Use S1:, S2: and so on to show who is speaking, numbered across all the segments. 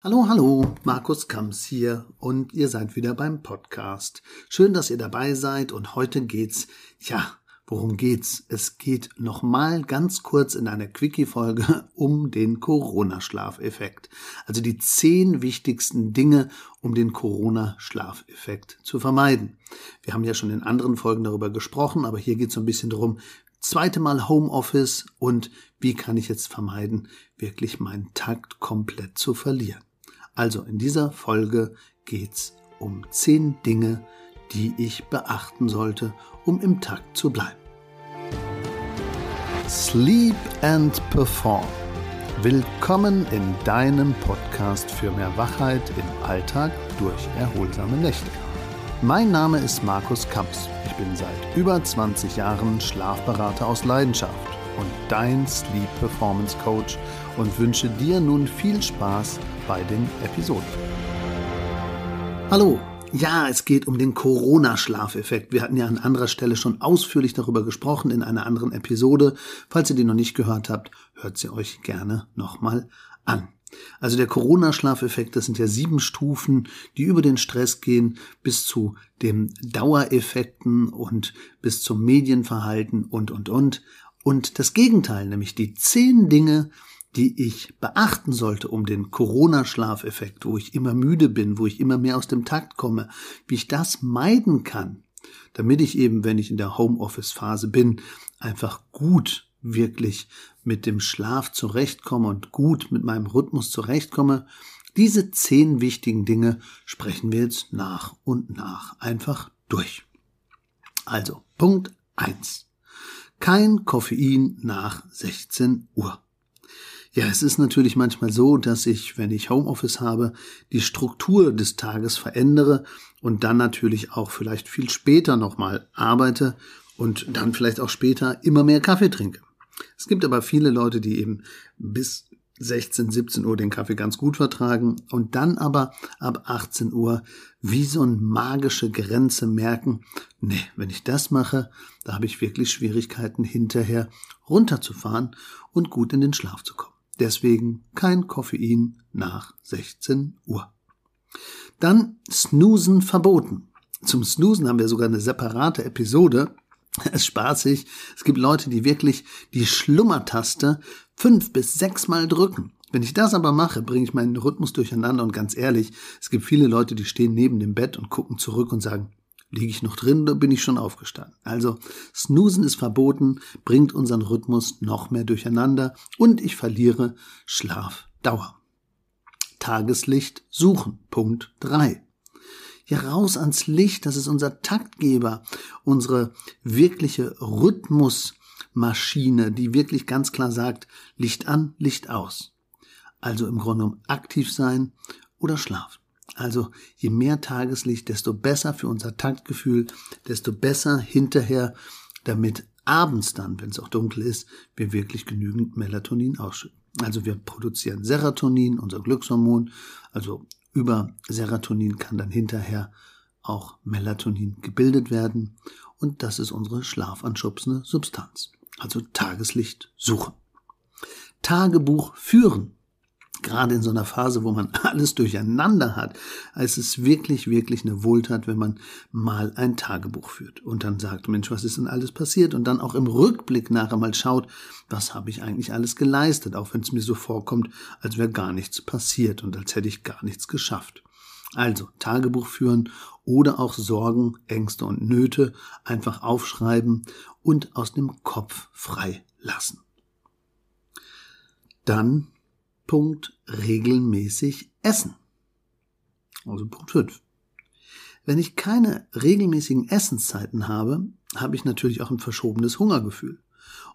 S1: Hallo, hallo, Markus Kamps hier und ihr seid wieder beim Podcast. Schön, dass ihr dabei seid und heute geht's, ja, worum geht's? Es geht nochmal ganz kurz in einer Quickie-Folge um den Corona-Schlafeffekt. Also die zehn wichtigsten Dinge, um den Corona-Schlafeffekt zu vermeiden. Wir haben ja schon in anderen Folgen darüber gesprochen, aber hier geht's so ein bisschen darum, zweite Mal Homeoffice und wie kann ich jetzt vermeiden, wirklich meinen Takt komplett zu verlieren. Also in dieser Folge geht's um zehn Dinge, die ich beachten sollte, um im Takt zu bleiben. Sleep and Perform. Willkommen in deinem Podcast für mehr Wachheit im Alltag durch erholsame Nächte. Mein Name ist Markus Kamps. Ich bin seit über 20 Jahren Schlafberater aus Leidenschaft und dein Sleep Performance Coach und wünsche dir nun viel Spaß bei den Episoden. Hallo, ja, es geht um den Corona-Schlafeffekt. Wir hatten ja an anderer Stelle schon ausführlich darüber gesprochen in einer anderen Episode. Falls ihr die noch nicht gehört habt, hört sie euch gerne nochmal an. Also der Corona-Schlafeffekt, das sind ja sieben Stufen, die über den Stress gehen bis zu den Dauereffekten und bis zum Medienverhalten und, und, und. Und das Gegenteil, nämlich die zehn Dinge, die ich beachten sollte, um den Corona-Schlafeffekt, wo ich immer müde bin, wo ich immer mehr aus dem Takt komme, wie ich das meiden kann, damit ich eben, wenn ich in der Homeoffice-Phase bin, einfach gut wirklich mit dem Schlaf zurechtkomme und gut mit meinem Rhythmus zurechtkomme. Diese zehn wichtigen Dinge sprechen wir jetzt nach und nach einfach durch. Also, Punkt eins: Kein Koffein nach 16 Uhr. Ja, es ist natürlich manchmal so, dass ich, wenn ich Homeoffice habe, die Struktur des Tages verändere und dann natürlich auch vielleicht viel später nochmal arbeite und dann vielleicht auch später immer mehr Kaffee trinke. Es gibt aber viele Leute, die eben bis 16, 17 Uhr den Kaffee ganz gut vertragen und dann aber ab 18 Uhr wie so eine magische Grenze merken, nee, wenn ich das mache, da habe ich wirklich Schwierigkeiten hinterher runterzufahren und gut in den Schlaf zu kommen. Deswegen kein Koffein nach 16 Uhr. Dann Snoosen verboten. Zum Snoosen haben wir sogar eine separate Episode. Es ist spaßig. Es gibt Leute, die wirklich die Schlummertaste fünf bis sechs Mal drücken. Wenn ich das aber mache, bringe ich meinen Rhythmus durcheinander und ganz ehrlich, es gibt viele Leute, die stehen neben dem Bett und gucken zurück und sagen, Liege ich noch drin oder bin ich schon aufgestanden? Also, Snoosen ist verboten, bringt unseren Rhythmus noch mehr durcheinander und ich verliere Schlafdauer. Tageslicht suchen. Punkt drei. Ja, raus ans Licht, das ist unser Taktgeber, unsere wirkliche Rhythmusmaschine, die wirklich ganz klar sagt, Licht an, Licht aus. Also im Grunde um aktiv sein oder schlafen. Also je mehr Tageslicht, desto besser für unser Taktgefühl, desto besser hinterher, damit abends dann, wenn es auch dunkel ist, wir wirklich genügend Melatonin ausschütten. Also wir produzieren Serotonin, unser Glückshormon. Also über Serotonin kann dann hinterher auch Melatonin gebildet werden. Und das ist unsere schlafanschubsende Substanz. Also Tageslicht suchen. Tagebuch führen gerade in so einer Phase, wo man alles durcheinander hat, es ist wirklich, wirklich eine Wohltat, wenn man mal ein Tagebuch führt und dann sagt, Mensch, was ist denn alles passiert? Und dann auch im Rückblick nachher mal schaut, was habe ich eigentlich alles geleistet, auch wenn es mir so vorkommt, als wäre gar nichts passiert und als hätte ich gar nichts geschafft. Also Tagebuch führen oder auch Sorgen, Ängste und Nöte einfach aufschreiben und aus dem Kopf frei lassen. Dann Punkt regelmäßig essen. Also Punkt 5. Wenn ich keine regelmäßigen Essenszeiten habe, habe ich natürlich auch ein verschobenes Hungergefühl.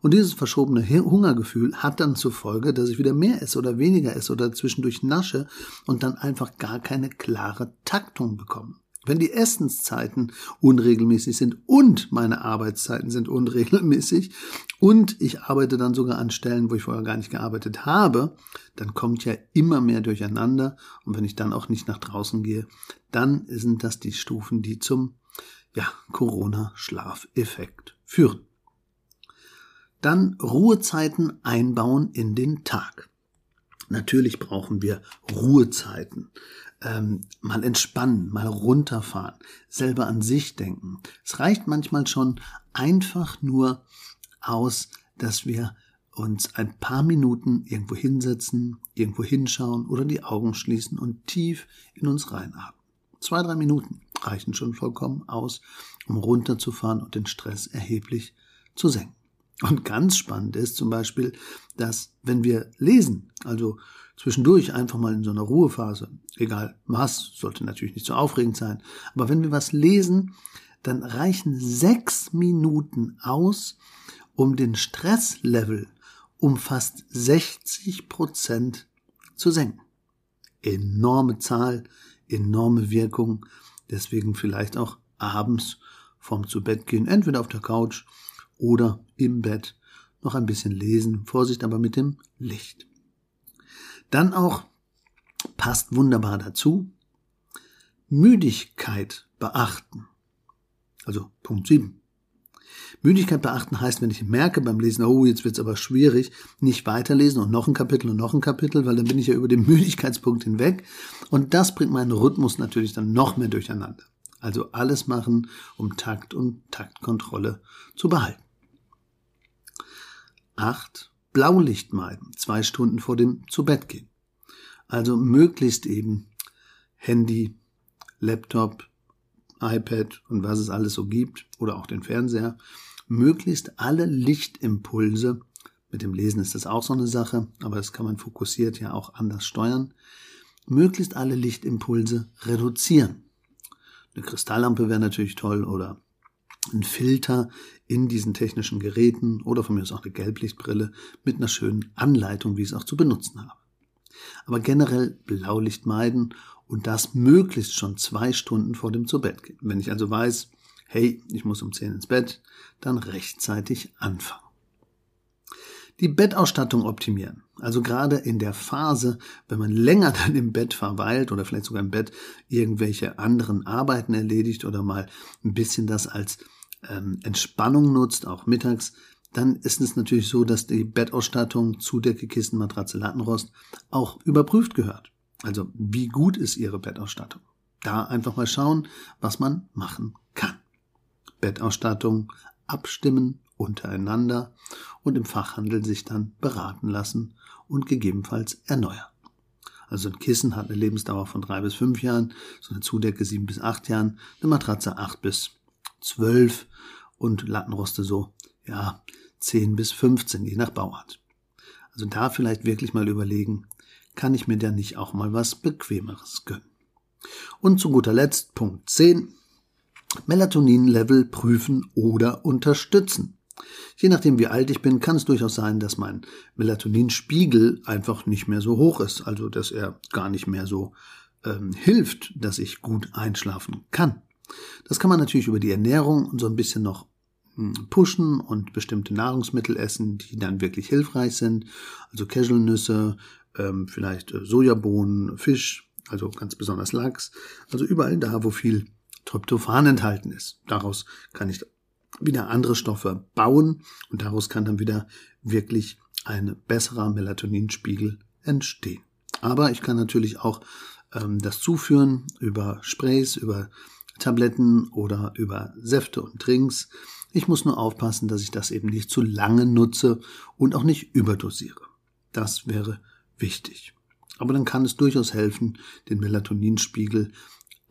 S1: Und dieses verschobene Hungergefühl hat dann zur Folge, dass ich wieder mehr esse oder weniger esse oder zwischendurch nasche und dann einfach gar keine klare Taktung bekomme. Wenn die Essenszeiten unregelmäßig sind und meine Arbeitszeiten sind unregelmäßig und ich arbeite dann sogar an Stellen, wo ich vorher gar nicht gearbeitet habe, dann kommt ja immer mehr durcheinander und wenn ich dann auch nicht nach draußen gehe, dann sind das die Stufen, die zum ja, Corona-Schlafeffekt führen. Dann Ruhezeiten einbauen in den Tag. Natürlich brauchen wir Ruhezeiten, ähm, mal entspannen, mal runterfahren, selber an sich denken. Es reicht manchmal schon einfach nur aus, dass wir uns ein paar Minuten irgendwo hinsetzen, irgendwo hinschauen oder die Augen schließen und tief in uns reinatmen. Zwei, drei Minuten reichen schon vollkommen aus, um runterzufahren und den Stress erheblich zu senken. Und ganz spannend ist zum Beispiel, dass wenn wir lesen, also zwischendurch einfach mal in so einer Ruhephase, egal was, sollte natürlich nicht so aufregend sein, aber wenn wir was lesen, dann reichen sechs Minuten aus, um den Stresslevel um fast 60 Prozent zu senken. Enorme Zahl, enorme Wirkung, deswegen vielleicht auch abends vorm zu Bett gehen, entweder auf der Couch oder im Bett noch ein bisschen lesen. Vorsicht aber mit dem Licht. Dann auch passt wunderbar dazu, Müdigkeit beachten. Also Punkt 7. Müdigkeit beachten heißt, wenn ich merke beim Lesen, oh, jetzt wird's aber schwierig, nicht weiterlesen und noch ein Kapitel und noch ein Kapitel, weil dann bin ich ja über den Müdigkeitspunkt hinweg. Und das bringt meinen Rhythmus natürlich dann noch mehr durcheinander. Also alles machen, um Takt und Taktkontrolle zu behalten. 8. Blaulicht meiden, zwei Stunden vor dem Zubettgehen. Also möglichst eben Handy, Laptop, iPad und was es alles so gibt oder auch den Fernseher, möglichst alle Lichtimpulse, mit dem Lesen ist das auch so eine Sache, aber das kann man fokussiert ja auch anders steuern, möglichst alle Lichtimpulse reduzieren. Eine Kristalllampe wäre natürlich toll oder ein Filter in diesen technischen Geräten oder von mir aus auch eine Gelblichtbrille mit einer schönen Anleitung, wie ich es auch zu benutzen habe. Aber generell Blaulicht meiden und das möglichst schon zwei Stunden vor dem Zubettgehen. Wenn ich also weiß, hey, ich muss um zehn ins Bett, dann rechtzeitig anfangen. Die Bettausstattung optimieren. Also gerade in der Phase, wenn man länger dann im Bett verweilt oder vielleicht sogar im Bett irgendwelche anderen Arbeiten erledigt oder mal ein bisschen das als ähm, Entspannung nutzt, auch mittags, dann ist es natürlich so, dass die Bettausstattung, Zudecke, Kissen, Matratze, Lattenrost auch überprüft gehört. Also wie gut ist Ihre Bettausstattung? Da einfach mal schauen, was man machen kann. Bettausstattung abstimmen untereinander und im Fachhandel sich dann beraten lassen und gegebenenfalls erneuern. Also ein Kissen hat eine Lebensdauer von drei bis fünf Jahren, so eine Zudecke sieben bis acht Jahren, eine Matratze acht bis zwölf und Lattenroste so, ja, zehn bis fünfzehn, je nach Bauart. Also da vielleicht wirklich mal überlegen, kann ich mir da nicht auch mal was Bequemeres gönnen? Und zu guter Letzt Punkt 10. Melatonin-Level prüfen oder unterstützen. Je nachdem, wie alt ich bin, kann es durchaus sein, dass mein Melatoninspiegel einfach nicht mehr so hoch ist, also dass er gar nicht mehr so ähm, hilft, dass ich gut einschlafen kann. Das kann man natürlich über die Ernährung so ein bisschen noch hm, pushen und bestimmte Nahrungsmittel essen, die dann wirklich hilfreich sind. Also Casualnüsse, ähm, vielleicht äh, Sojabohnen, Fisch, also ganz besonders Lachs. Also überall da, wo viel Tryptophan enthalten ist. Daraus kann ich wieder andere Stoffe bauen und daraus kann dann wieder wirklich ein besserer Melatoninspiegel entstehen. Aber ich kann natürlich auch ähm, das zuführen über Sprays, über Tabletten oder über Säfte und Drinks. Ich muss nur aufpassen, dass ich das eben nicht zu lange nutze und auch nicht überdosiere. Das wäre wichtig. Aber dann kann es durchaus helfen, den Melatoninspiegel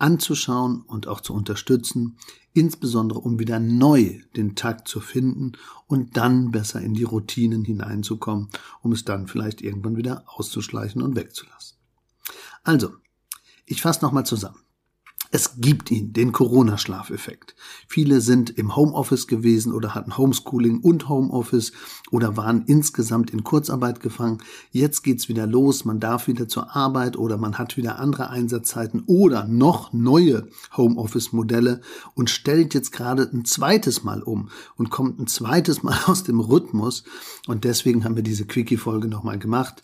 S1: anzuschauen und auch zu unterstützen, insbesondere um wieder neu den Takt zu finden und dann besser in die Routinen hineinzukommen, um es dann vielleicht irgendwann wieder auszuschleichen und wegzulassen. Also, ich fasse nochmal zusammen. Es gibt ihn, den Corona-Schlafeffekt. Viele sind im Homeoffice gewesen oder hatten Homeschooling und Homeoffice oder waren insgesamt in Kurzarbeit gefangen. Jetzt geht's wieder los, man darf wieder zur Arbeit oder man hat wieder andere Einsatzzeiten oder noch neue Homeoffice-Modelle und stellt jetzt gerade ein zweites Mal um und kommt ein zweites Mal aus dem Rhythmus. Und deswegen haben wir diese Quickie-Folge nochmal gemacht.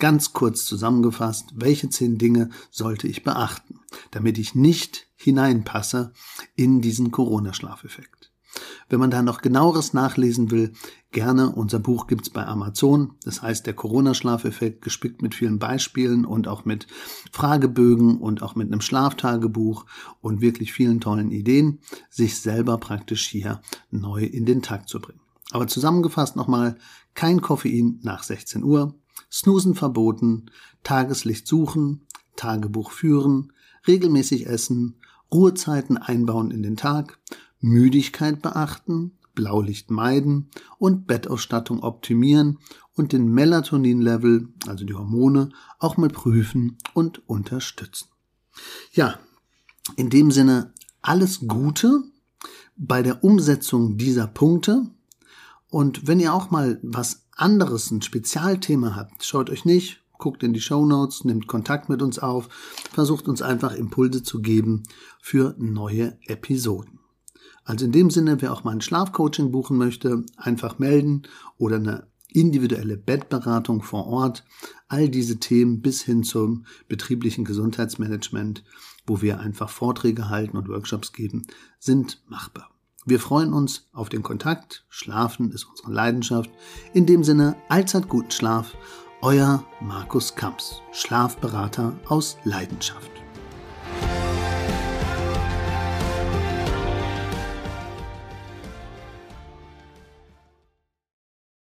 S1: Ganz kurz zusammengefasst, welche zehn Dinge sollte ich beachten, damit ich nicht hineinpasse in diesen Corona-Schlafeffekt? Wenn man da noch genaueres nachlesen will, gerne. Unser Buch gibt's bei Amazon. Das heißt, der Corona-Schlafeffekt gespickt mit vielen Beispielen und auch mit Fragebögen und auch mit einem Schlaftagebuch und wirklich vielen tollen Ideen, sich selber praktisch hier neu in den Tag zu bringen. Aber zusammengefasst nochmal, kein Koffein nach 16 Uhr, Snoosen verboten, Tageslicht suchen, Tagebuch führen, regelmäßig essen, Ruhezeiten einbauen in den Tag, Müdigkeit beachten, Blaulicht meiden und Bettausstattung optimieren und den Melatonin-Level, also die Hormone, auch mal prüfen und unterstützen. Ja, in dem Sinne alles Gute bei der Umsetzung dieser Punkte. Und wenn ihr auch mal was anderes, ein Spezialthema habt, schaut euch nicht, guckt in die Show Notes, nimmt Kontakt mit uns auf, versucht uns einfach Impulse zu geben für neue Episoden. Also in dem Sinne, wer auch mal ein Schlafcoaching buchen möchte, einfach melden oder eine individuelle Bettberatung vor Ort. All diese Themen bis hin zum betrieblichen Gesundheitsmanagement, wo wir einfach Vorträge halten und Workshops geben, sind machbar. Wir freuen uns auf den Kontakt. Schlafen ist unsere Leidenschaft. In dem Sinne, allzeit guten Schlaf. Euer Markus Kamps, Schlafberater aus Leidenschaft.